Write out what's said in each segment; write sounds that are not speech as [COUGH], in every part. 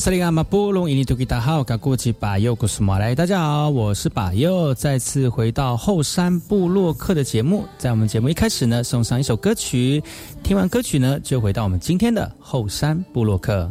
萨利阿马布隆伊尼图吉达好，噶过去巴佑古斯马来，大家好，我是巴佑，再次回到后山部落客的节目。在我们节目一开始呢，送上一首歌曲，听完歌曲呢，就回到我们今天的后山部落客。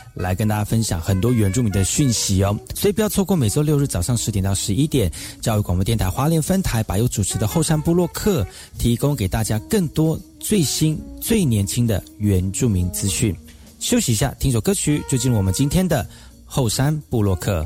来跟大家分享很多原住民的讯息哦，所以不要错过每周六日早上十点到十一点，教育广播电台花莲分台把有主持的后山部落客，提供给大家更多最新最年轻的原住民资讯。休息一下，听首歌曲，就进入我们今天的后山部落客。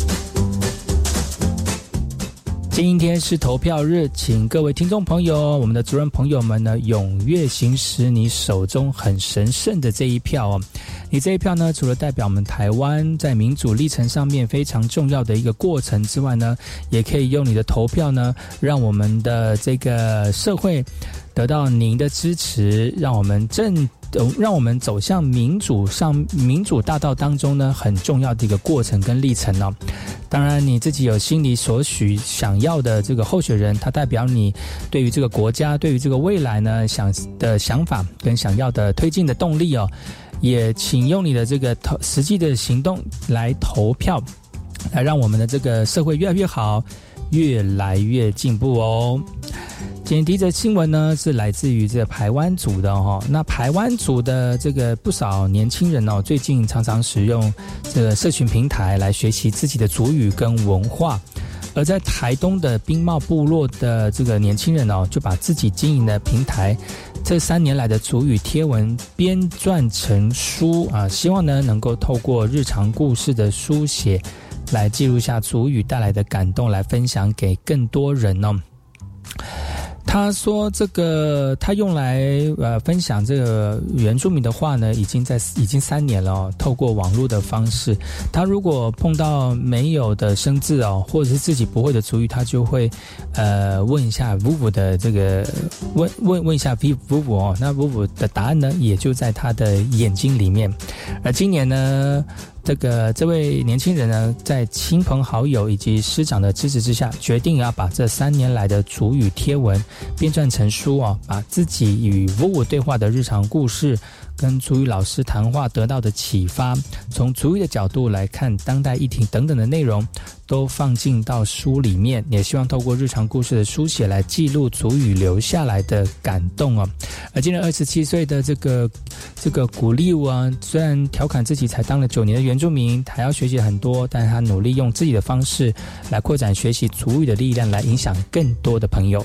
今天是投票日，请各位听众朋友、我们的族人朋友们呢，踊跃行使你手中很神圣的这一票哦。你这一票呢，除了代表我们台湾在民主历程上面非常重要的一个过程之外呢，也可以用你的投票呢，让我们的这个社会得到您的支持，让我们正。让我们走向民主上民主大道当中呢，很重要的一个过程跟历程哦。当然，你自己有心里所许想要的这个候选人，他代表你对于这个国家、对于这个未来呢想的想法跟想要的推进的动力哦，也请用你的这个投实际的行动来投票，来让我们的这个社会越来越好，越来越进步哦。今天第一则新闻呢，是来自于这个排湾族的哈、哦。那排湾族的这个不少年轻人哦，最近常常使用这个社群平台来学习自己的族语跟文化。而在台东的冰帽部落的这个年轻人哦，就把自己经营的平台这三年来的族语贴文编撰成书啊，希望呢能够透过日常故事的书写，来记录下族语带来的感动，来分享给更多人哦。他说：“这个他用来呃分享这个原住民的话呢，已经在已经三年了、哦。透过网络的方式，他如果碰到没有的生字哦，或者是自己不会的族语，他就会呃 [LAUGHS] 问一下 Vuvu 的这个问问问一下 V Vuvu 哦，那 Vuvu 的答案呢，也就在他的眼睛里面。而今年呢。”这个这位年轻人呢，在亲朋好友以及师长的支持之下，决定要把这三年来的主语贴文编撰成书啊，把自己与 Vivo 对话的日常故事，跟主语老师谈话得到的启发，从主语的角度来看当代议题等等的内容，都放进到书里面，也希望透过日常故事的书写来记录主语留下来的感动哦。而今年二十七岁的这个这个古丽武啊，虽然调侃自己才当了九年的原住民，还要学习很多，但他努力用自己的方式来扩展学习主语的力量，来影响更多的朋友。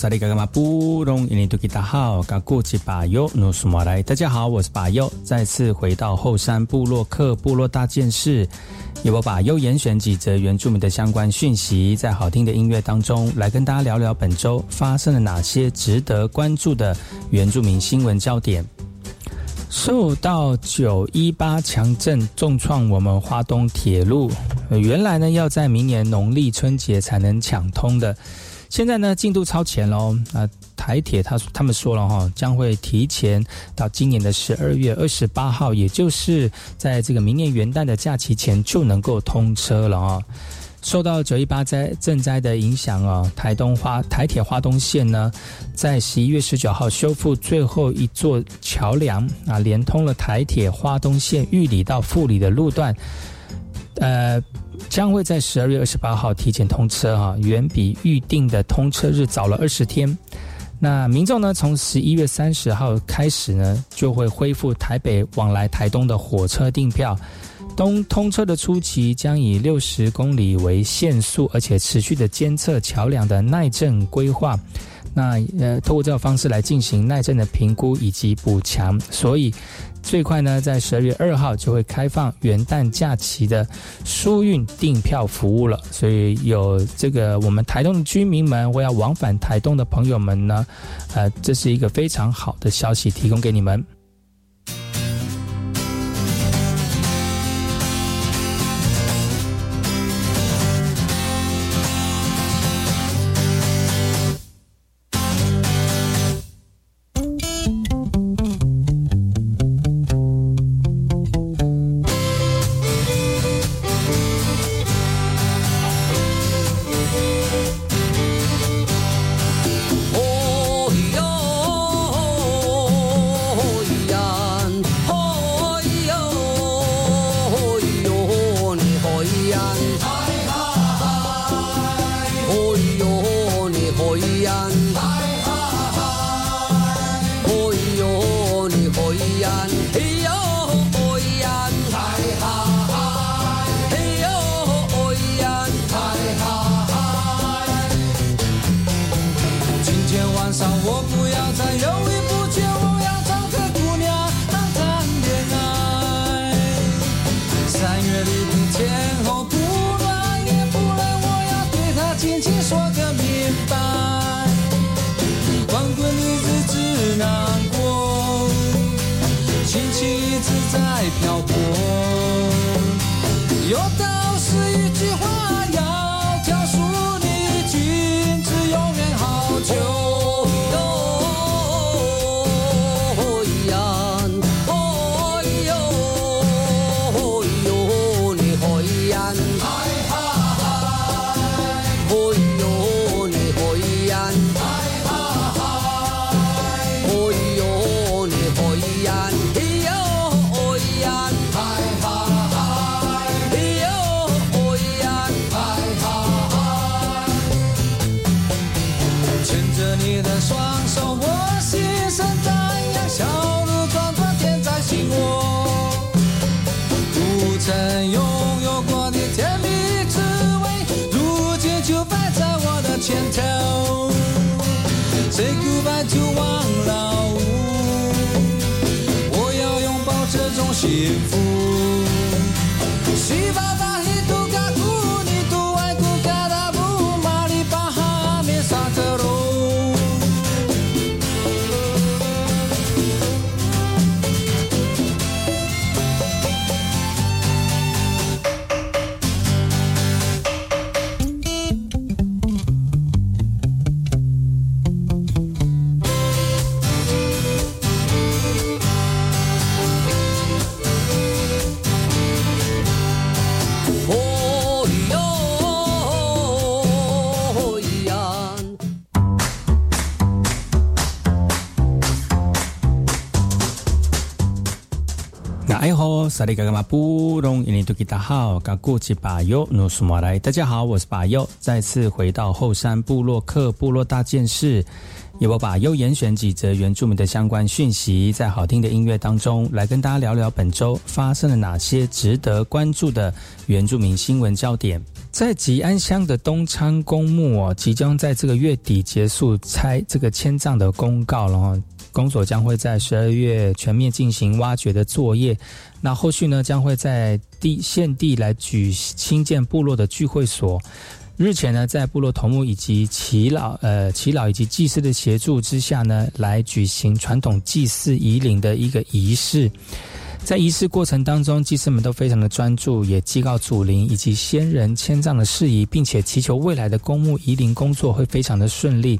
萨利嘎嘎马布隆伊尼图吉达好，嘎古吉巴尤努苏马来，大家好，我是巴尤，再次回到后山部落克部落大件事，由我把优严选几则原住民的相关讯息，在好听的音乐当中来跟大家聊聊本周发生了哪些值得关注的原住民新闻焦点。受到九一八强震重创，我们花东铁路原来呢要在明年农历春节才能抢通的。现在呢，进度超前喽！啊，台铁他他们说了哈，将会提前到今年的十二月二十八号，也就是在这个明年元旦的假期前就能够通车了啊。受到九一八灾震灾的影响啊，台东花台铁花东线呢，在十一月十九号修复最后一座桥梁啊，连通了台铁花东线玉里到富里的路段，呃。将会在十二月二十八号提前通车哈，远比预定的通车日早了二十天。那民众呢，从十一月三十号开始呢，就会恢复台北往来台东的火车订票。东通车的初期将以六十公里为限速，而且持续的监测桥梁的耐震规划。那呃，通过这个方式来进行耐震的评估以及补强，所以。最快呢，在十二月二号就会开放元旦假期的疏运订票服务了。所以有这个我们台东的居民们或要往返台东的朋友们呢，呃，这是一个非常好的消息，提供给你们。在漂泊。萨利嘎嘎马布隆伊尼图吉达好，嘎古吉巴尤努苏马来，大家好，我是巴尤，再次回到后山部落克部落大件事，由我把优严选几则原住民的相关讯息，在好听的音乐当中来跟大家聊聊本周发生了哪些值得关注的原住民新闻焦点。在吉安乡的东昌公墓哦，即将在这个月底结束拆这个迁葬的公告了哦。工作将会在十二月全面进行挖掘的作业，那后续呢将会在地现地来举新建部落的聚会所。日前呢，在部落头目以及耆老、呃耆老以及祭司的协助之下呢，来举行传统祭祀仪领的一个仪式。在仪式过程当中，祭司们都非常的专注，也祭告祖灵以及先人迁葬的事宜，并且祈求未来的公墓仪灵工作会非常的顺利。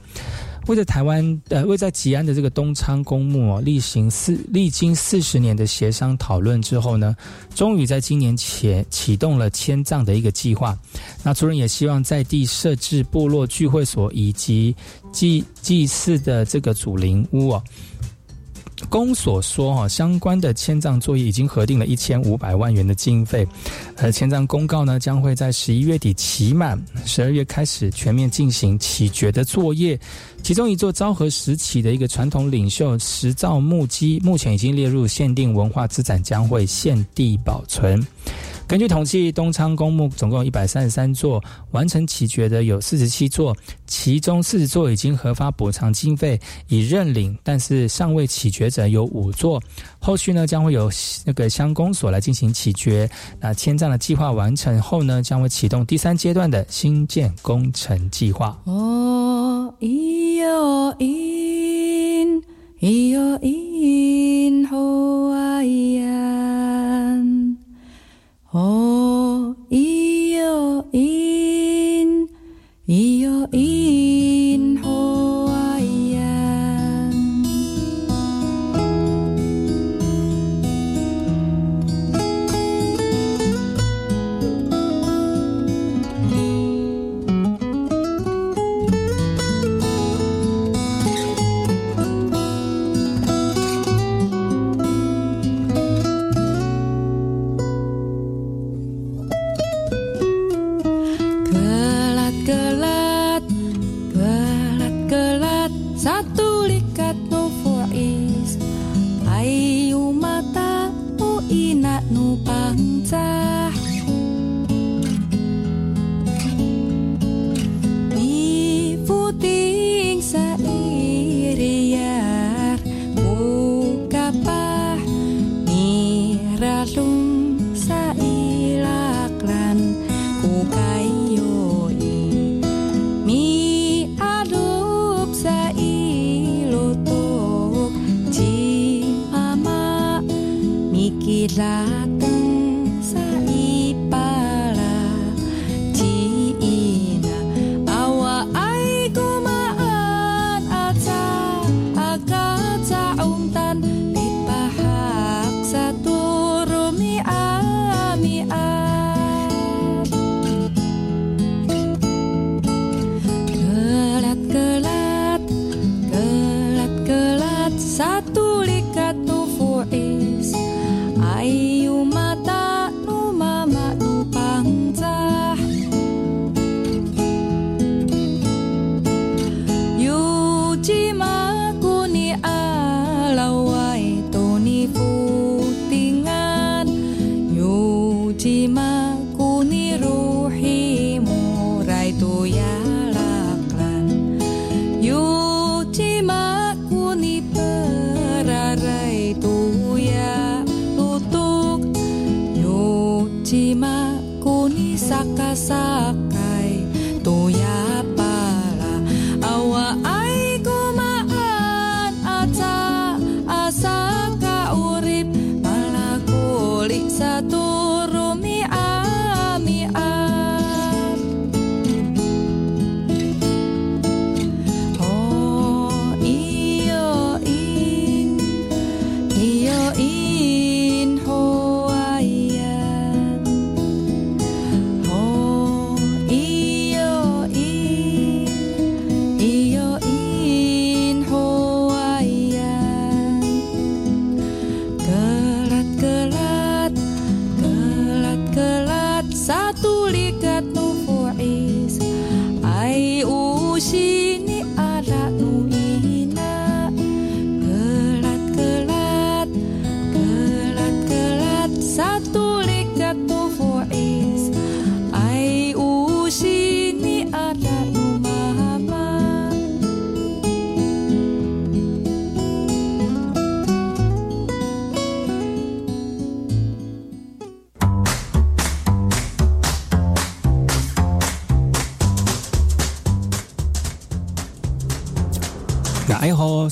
为在台湾，呃，为在吉安的这个东昌公墓哦，历行四历经四十年的协商讨论之后呢，终于在今年前启动了迁葬的一个计划。那族人也希望在地设置部落聚会所以及祭祭祀的这个祖灵屋哦。公所说，哈，相关的迁葬作业已经核定了一千五百万元的经费，而迁葬公告呢，将会在十一月底期满，十二月开始全面进行起掘的作业。其中一座昭和时期的一个传统领袖石造木基，目前已经列入限定文化资产，将会限地保存。根据统计，东昌公墓总共有一百三十三座，完成起掘的有四十七座，其中四十座已经核发补偿经费已认领，但是尚未起掘者有五座。后续呢将会有那个乡公所来进行起掘。那迁葬的计划完成后呢，将会启动第三阶段的新建工程计划。哦，咿哟咿，咿哟咿，吼啊呀。哦，a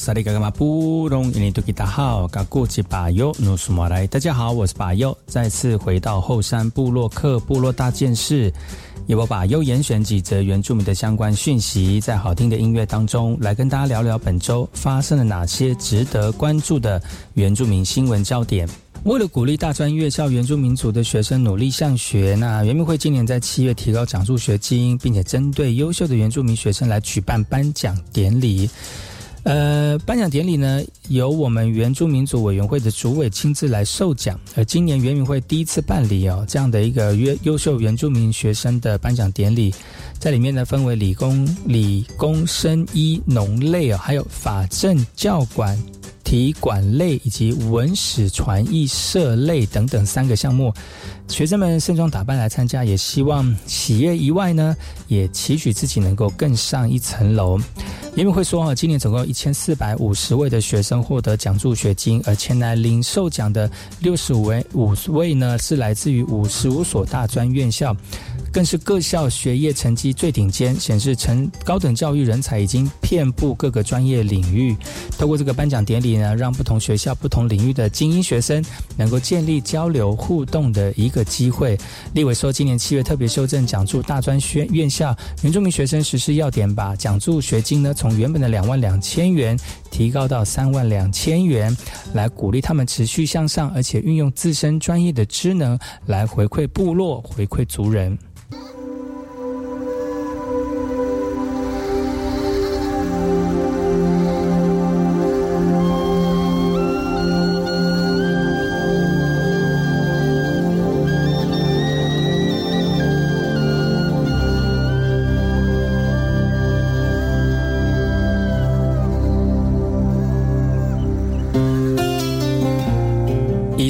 大家好，我是巴尤，再次回到后山部落克部落大件事，由我把优严选几则原住民的相关讯息，在好听的音乐当中来跟大家聊聊本周发生了哪些值得关注的原住民新闻焦点。为了鼓励大专院校原住民族的学生努力向学，那原民会今年在七月提高奖助学金，并且针对优秀的原住民学生来举办颁奖典礼。呃，颁奖典礼呢，由我们原住民族委员会的主委亲自来授奖。而今年原民会第一次办理哦这样的一个优优秀原住民学生的颁奖典礼，在里面呢分为理工、理工、生医、农类哦，还有法政、教管。体管类以及文史传艺社类等等三个项目，学生们盛装打扮来参加，也希望企业以外呢，也期许自己能够更上一层楼。因为会说啊，今年总共一千四百五十位的学生获得奖助学金，而前来领受奖的六十五位五位呢，是来自于五十五所大专院校。更是各校学业成绩最顶尖，显示成高等教育人才已经遍布各个专业领域。透过这个颁奖典礼呢，让不同学校、不同领域的精英学生能够建立交流互动的一个机会。立委说，今年七月特别修正奖助大专学院校原住民学生实施要点，把奖助学金呢从原本的两万两千元提高到三万两千元，来鼓励他们持续向上，而且运用自身专业的职能来回馈部落、回馈族人。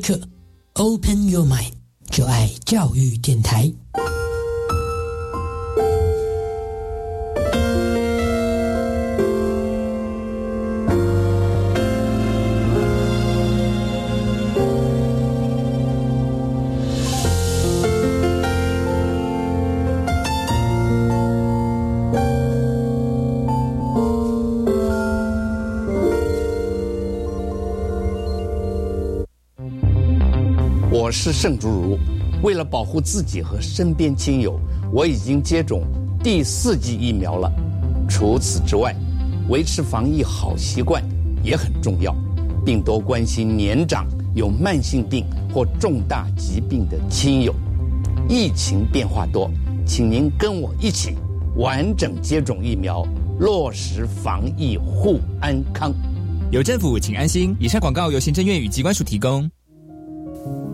是是圣竹如，为了保护自己和身边亲友，我已经接种第四剂疫苗了。除此之外，维持防疫好习惯也很重要，并多关心年长、有慢性病或重大疾病的亲友。疫情变化多，请您跟我一起完整接种疫苗，落实防疫护安康。有政府，请安心。以上广告由行政院与机关署提供。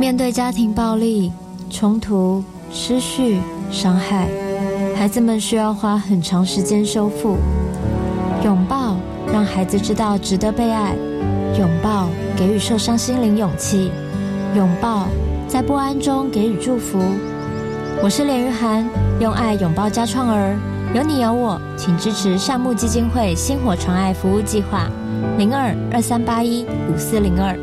面对家庭暴力、冲突、失序、伤害，孩子们需要花很长时间修复。拥抱让孩子知道值得被爱，拥抱给予受伤心灵勇气，拥抱在不安中给予祝福，我是连玉涵，用爱拥抱家创儿，有你有我，请支持善牧基金会星火传爱服务计划，零二二三八一五四零二。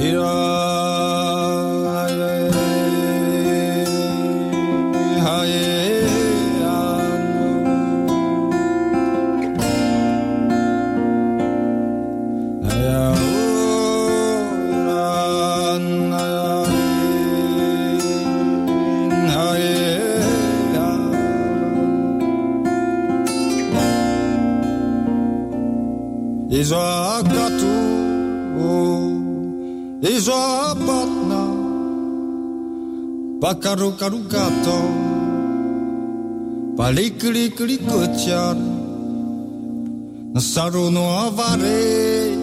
Here I karo karo balik, Palikli kli kucar Nasaru no avare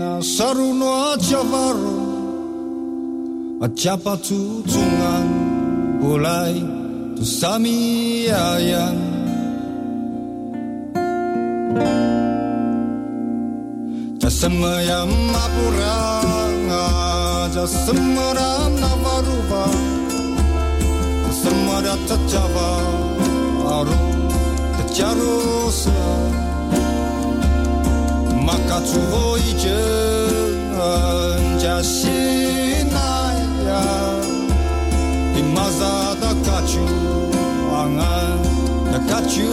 Nasaru no acavaro Acapa tutungan Bulai tu sami ayang Jasemaya mapura Jasemeram navaruva Sărmărea tăteava Aru Tătearosă Makacu voice Înja și naia Imaza da kaciu Anga da kaciu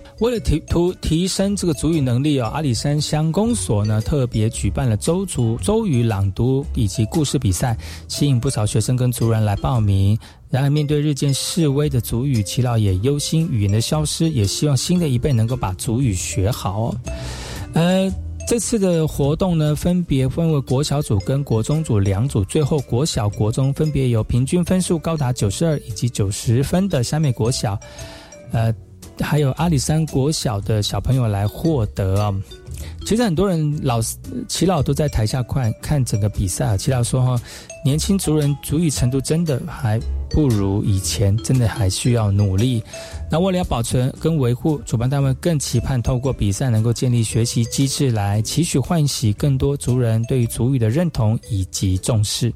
为了提图提升这个族语能力哦，阿里山乡公所呢特别举办了周族周语朗读以及故事比赛，吸引不少学生跟族人来报名。然而，面对日渐式微的族语，耆老也忧心语言的消失，也希望新的一辈能够把族语学好哦。呃，这次的活动呢，分别分为国小组跟国中组两组，最后国小、国中分别有平均分数高达九十二以及九十分的山美国小，呃。还有阿里山国小的小朋友来获得啊。其实很多人老齐老都在台下看看整个比赛啊。齐老说哈，年轻族人足语程度真的还不如以前，真的还需要努力。那为了要保存跟维护，主办单位更期盼透过比赛能够建立学习机制，来期许唤起更多族人对于族语的认同以及重视。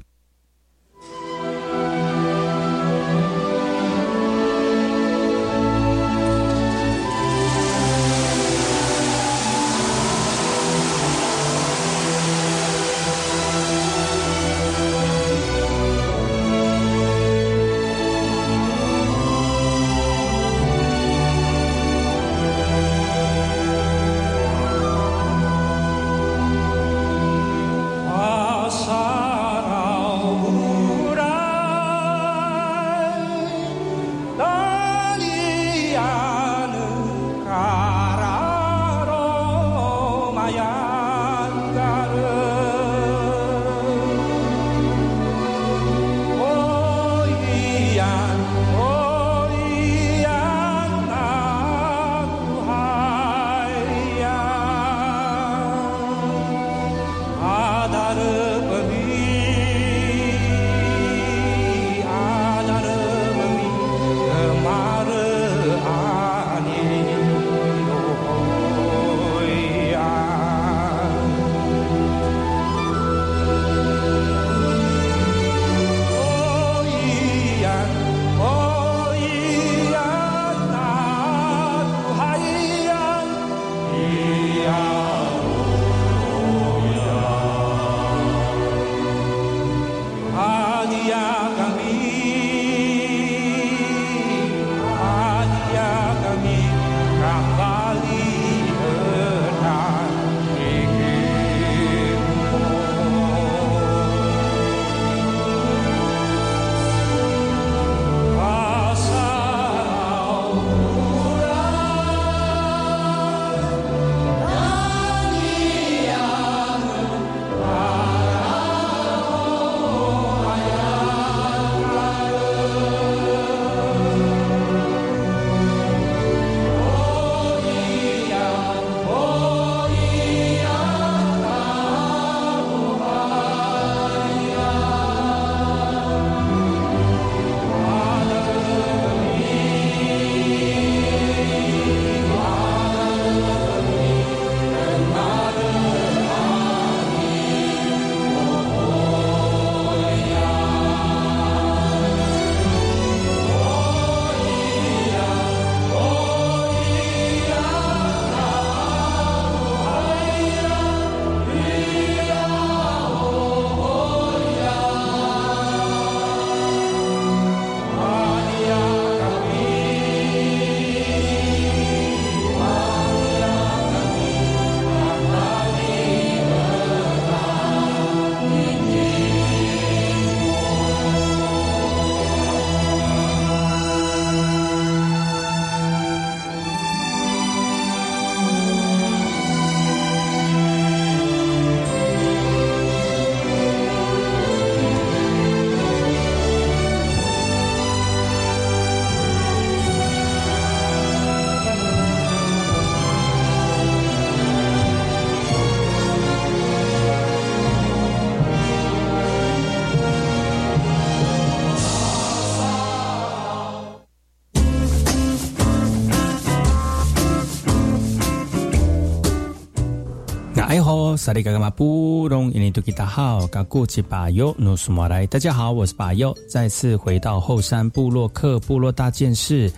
萨利嘎嘎马布隆，伊尼图吉达好，嘎古吉巴尤努苏马来，大家好，我是巴尤，再次回到后山部落克部落大件事，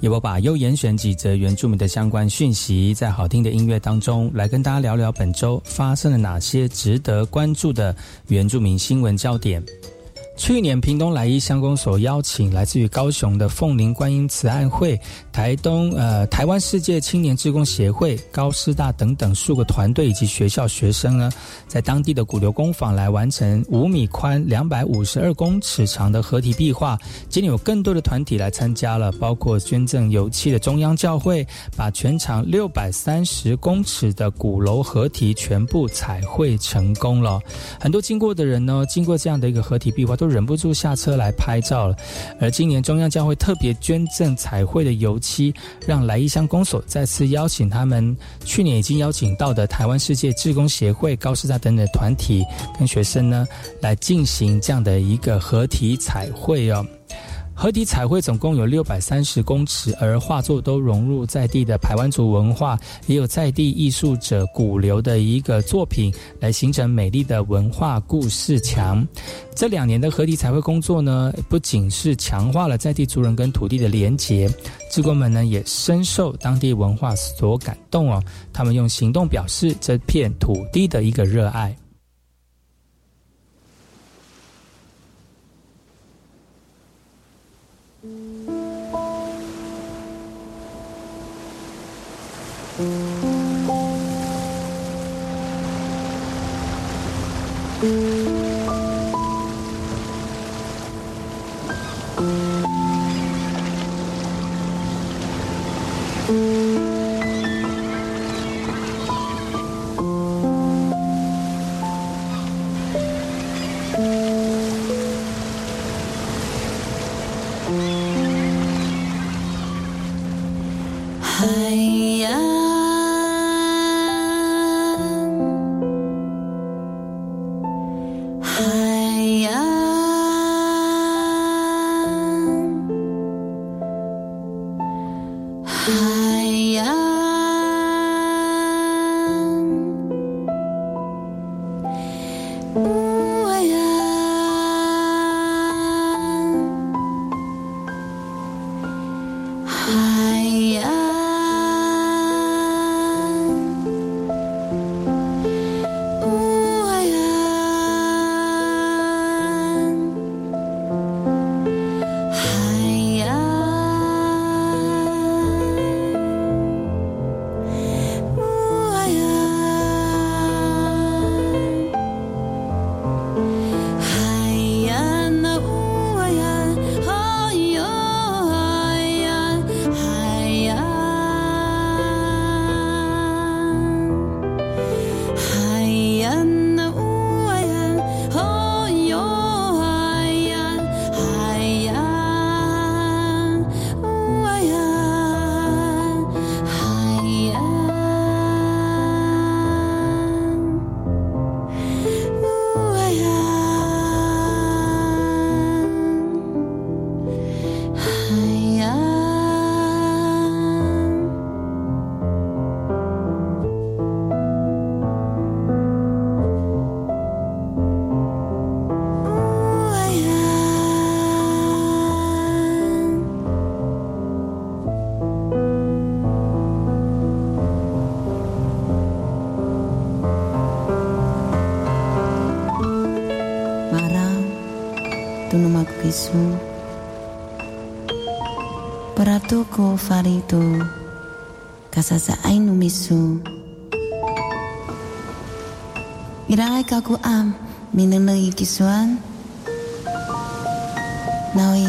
由我把优严选几则原住民的相关讯息，在好听的音乐当中，来跟大家聊聊本周发生了哪些值得关注的原住民新闻焦点。去年，屏东来义乡公所邀请来自于高雄的凤林观音慈爱会、台东呃台湾世界青年志工协会、高师大等等数个团队以及学校学生呢，在当地的古流工坊来完成五米宽、两百五十二公尺长的合体壁画。今年有更多的团体来参加了，包括捐赠油漆的中央教会，把全长六百三十公尺的鼓楼合体全部彩绘成功了。很多经过的人呢，经过这样的一个合体壁画都。忍不住下车来拍照了。而今年中央将会特别捐赠彩绘的油漆，让来义乡公所再次邀请他们去年已经邀请到的台湾世界志工协会、高师大等等团体跟学生呢，来进行这样的一个合体彩绘哦。合体彩绘总共有六百三十公尺，而画作都融入在地的排湾族文化，也有在地艺术者古流的一个作品，来形成美丽的文化故事墙。这两年的合体彩绘工作呢，不仅是强化了在地族人跟土地的连结，职工们呢也深受当地文化所感动哦，他们用行动表示这片土地的一个热爱。海洋，Toko Farito. Kasasa'ay numisu Irangai kaku am Minang kisuan. Nawi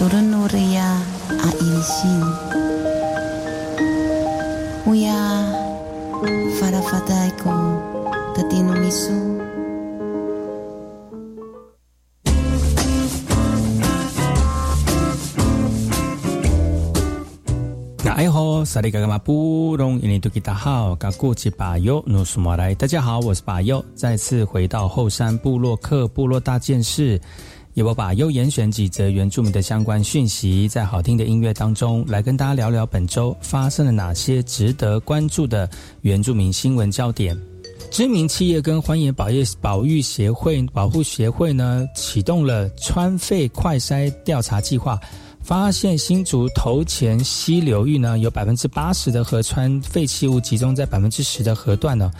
Turun nuria A ilisin. Uya Farafataiko tatinu misu. 萨利嘎嘎马布隆印尼多吉达好，嘎古吉巴尤努苏马来，大家好，我是巴尤，再次回到后山部落克部落大件事，也我把优严选几则原住民的相关讯息，在好听的音乐当中来跟大家聊聊本周发生了哪些值得关注的原住民新闻焦点。知名企业跟欢迎保业保育协会保护协会呢，启动了川废快筛调查计划。发现新竹头前溪流域呢，有百分之八十的河川废弃物集中在百分之十的河段呢，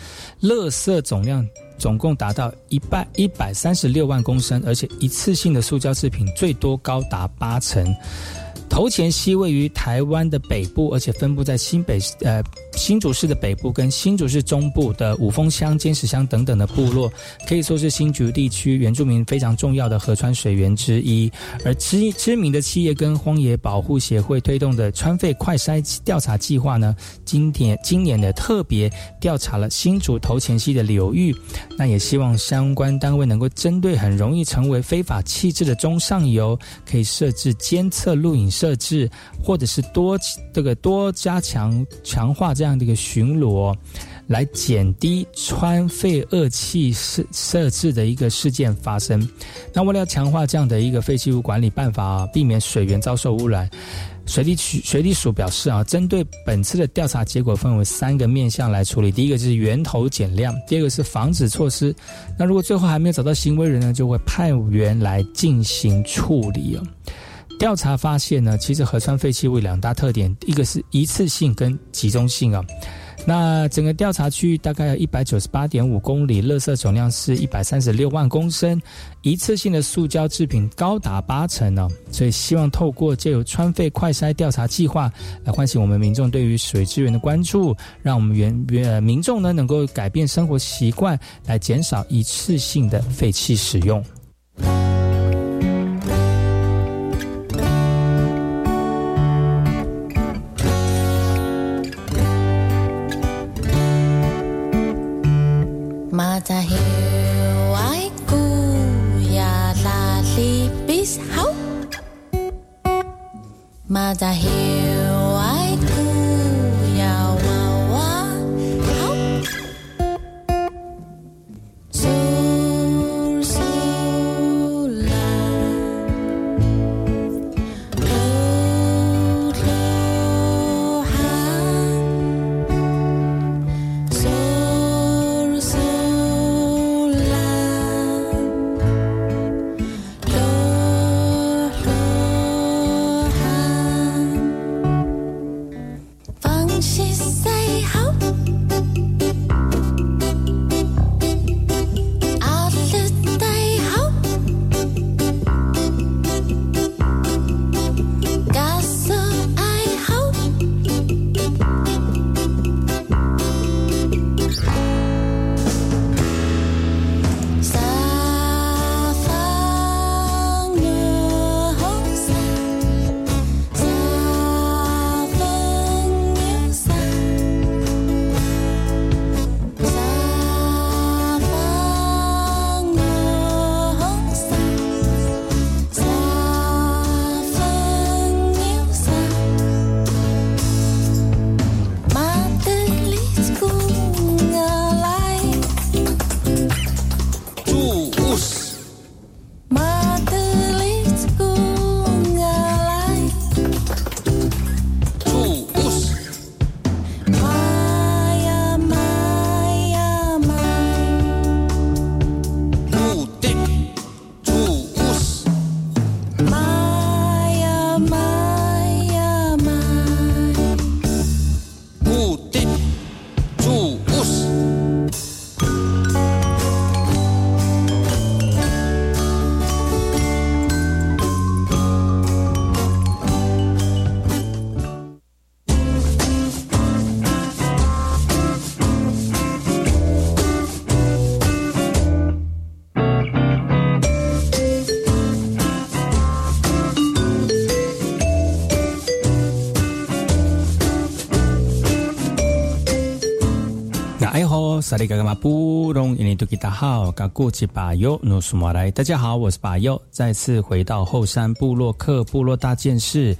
垃圾总量总共达到一百一百三十六万公升，而且一次性的塑胶制品最多高达八成。头前溪位于台湾的北部，而且分布在新北呃新竹市的北部跟新竹市中部的五峰乡、尖石乡等等的部落，可以说是新竹地区原住民非常重要的河川水源之一。而知知名的企业跟荒野保护协会推动的川废快筛调查计划呢，今年今年的特别调查了新竹头前溪的流域，那也希望相关单位能够针对很容易成为非法弃置的中上游，可以设置监测录影设置，或者是多这个多加强强化这样的一个巡逻。来减低川废恶气设设置的一个事件发生。那为了强化这样的一个废弃物管理办法，避免水源遭受污染，水利局水利署表示啊，针对本次的调查结果分为三个面向来处理。第一个就是源头减量，第二个是防止措施。那如果最后还没有找到行为人呢，就会派员来进行处理哦。调查发现呢，其实核酸废弃物两大特点，一个是一次性跟集中性啊。那整个调查区域大概有一百九十八点五公里，垃圾总量是一百三十六万公升，一次性的塑胶制品高达八成呢。所以希望透过借由川废快筛调查计划，来唤醒我们民众对于水资源的关注，让我们原原民众呢能够改变生活习惯，来减少一次性的废弃使用。Vater Hewaikuya la. Mother Hewaikuya 萨利嘎嘎马布隆伊尼多吉达好，嘎古吉巴尤努苏马来，大家好，我是巴尤，再次回到后山部落克部落大件事，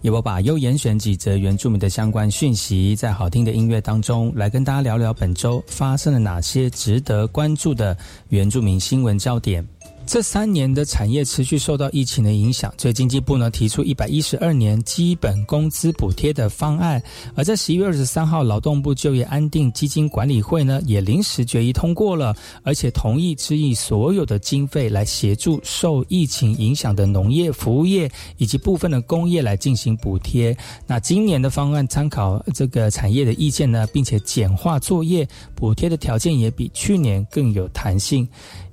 由我巴尤严选几则原住民的相关讯息，在好听的音乐当中，来跟大家聊聊本周发生了哪些值得关注的原住民新闻焦点。这三年的产业持续受到疫情的影响，所以经济部呢提出一百一十二年基本工资补贴的方案，而在十一月二十三号，劳动部就业安定基金管理会呢也临时决议通过了，而且同意支以所有的经费来协助受疫情影响的农业、服务业以及部分的工业来进行补贴。那今年的方案参考这个产业的意见呢，并且简化作业补贴的条件也比去年更有弹性。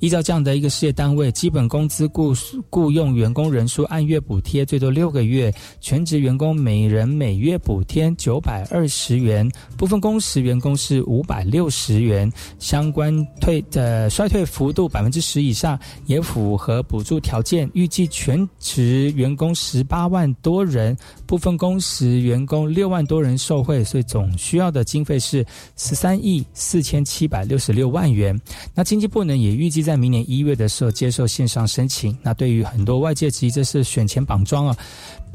依照这样的一个事业单位。基本工资雇雇佣员工人数按月补贴最多六个月，全职员工每人每月补贴九百二十元，部分工时员工是五百六十元，相关退的衰退幅度百分之十以上，也符合补助条件，预计全职员工十八万多人，部分工时员工六万多人受惠，所以总需要的经费是十三亿四千七百六十六万元。那经济部呢也预计在明年一月的时候接受线上申请。那对于很多外界质疑这是选前绑桩啊，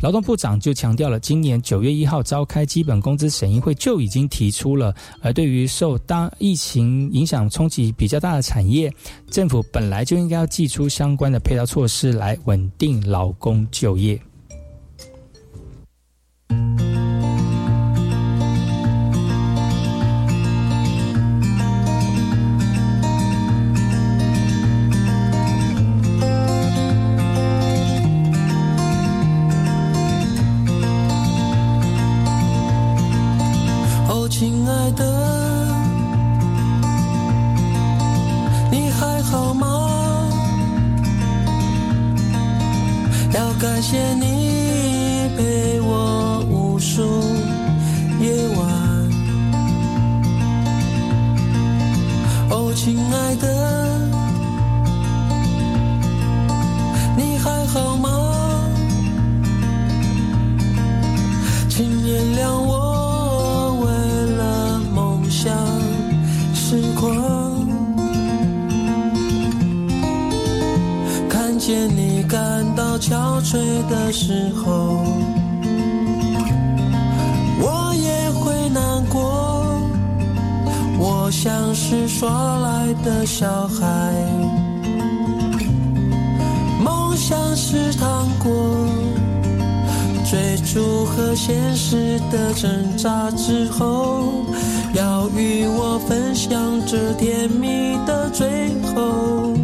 劳动部长就强调了，今年九月一号召开基本工资审议会就已经提出了，而对于受当疫情影响冲击比较大的产业，政府本来就应该要寄出相关的配套措施来稳定劳工就业。要与我分享这甜蜜的最后。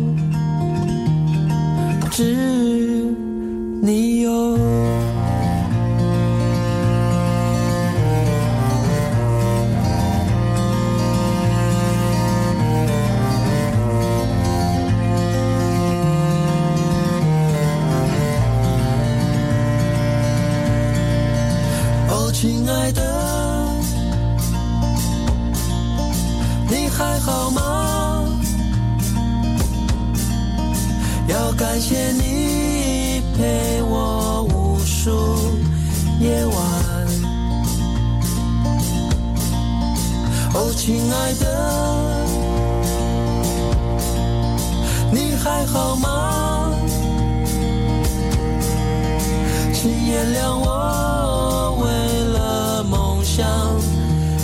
亲爱的，你还好吗？请原谅我为了梦想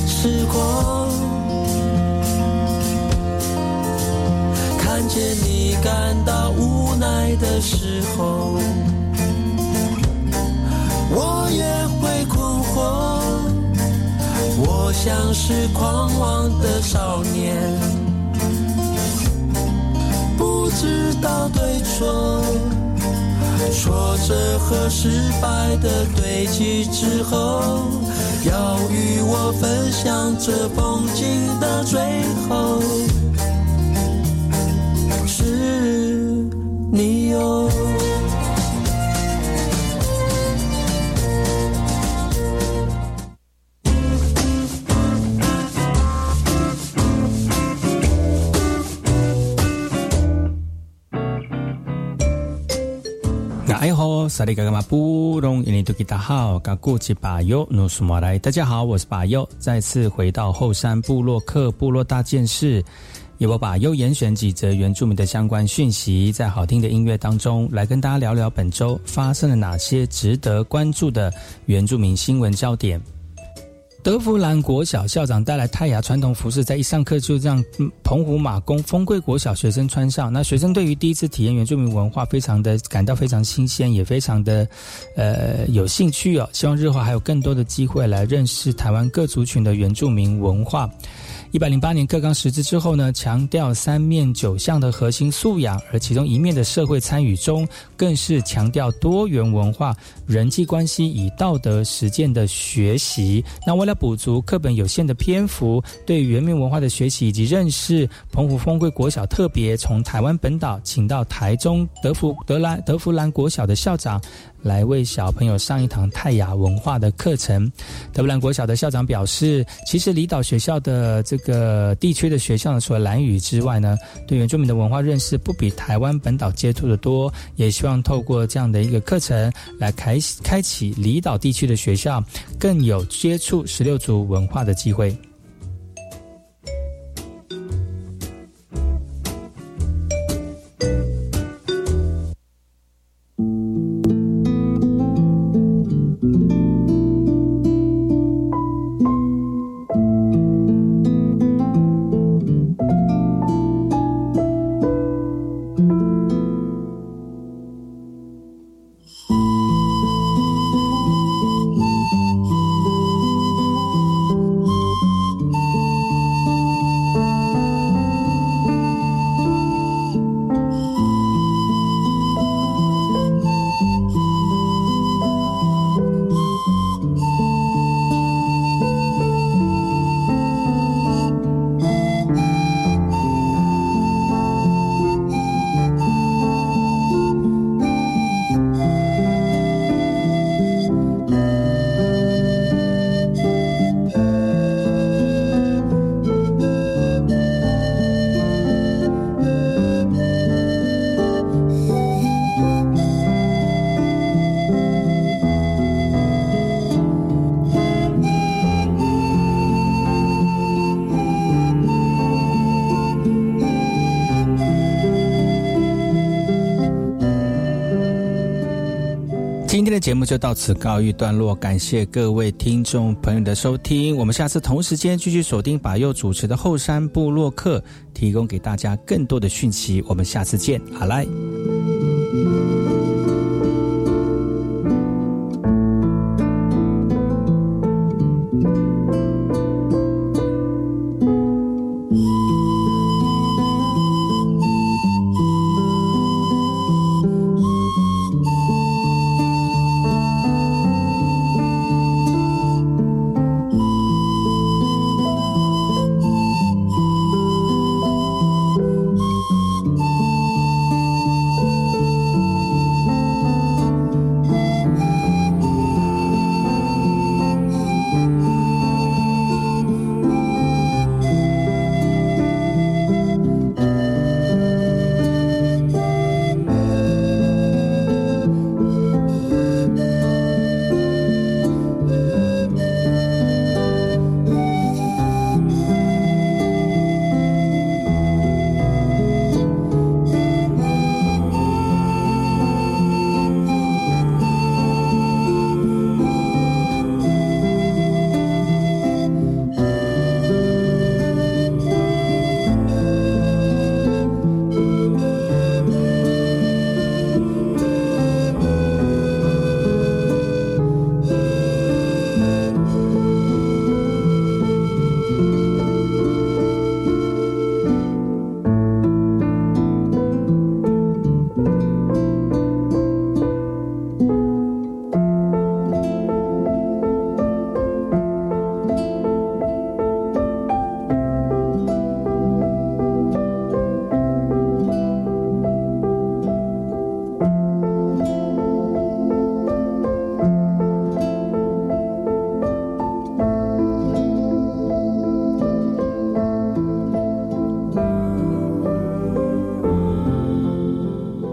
痴狂，看见你感到无奈的时候，像是狂妄的少年，不知道对错。挫折和失败的堆积之后，要与我分享这风景的最后，是你哟。萨利嘎嘎马布隆，伊尼多吉达好，嘎古吉巴尤努苏马来，大家好，我是巴尤，再次回到后山部落克部落大件事，由我巴尤严选几则原住民的相关讯息，在好听的音乐当中，来跟大家聊聊本周发生了哪些值得关注的原住民新闻焦点。德福兰国小校长带来泰雅传统服饰，在一上课就让澎湖马公丰贵国小学生穿上。那学生对于第一次体验原住民文化，非常的感到非常新鲜，也非常的呃有兴趣哦。希望日后还有更多的机会来认识台湾各族群的原住民文化。一百零八年课纲实施之后呢，强调三面九项的核心素养，而其中一面的社会参与中，更是强调多元文化、人际关系与道德实践的学习。那为了补足课本有限的篇幅，对原民文化的学习以及认识，澎湖丰贵国小特别从台湾本岛请到台中德福德兰德福兰国小的校长。来为小朋友上一堂泰雅文化的课程。德布兰国小的校长表示，其实离岛学校的这个地区的学校呢，除了兰语之外呢，对原住民的文化认识不比台湾本岛接触的多。也希望透过这样的一个课程，来开开启离岛地区的学校更有接触十六族文化的机会。节目就到此告一段落，感谢各位听众朋友的收听。我们下次同时间继续锁定把右主持的后山部落客，提供给大家更多的讯息。我们下次见，好来。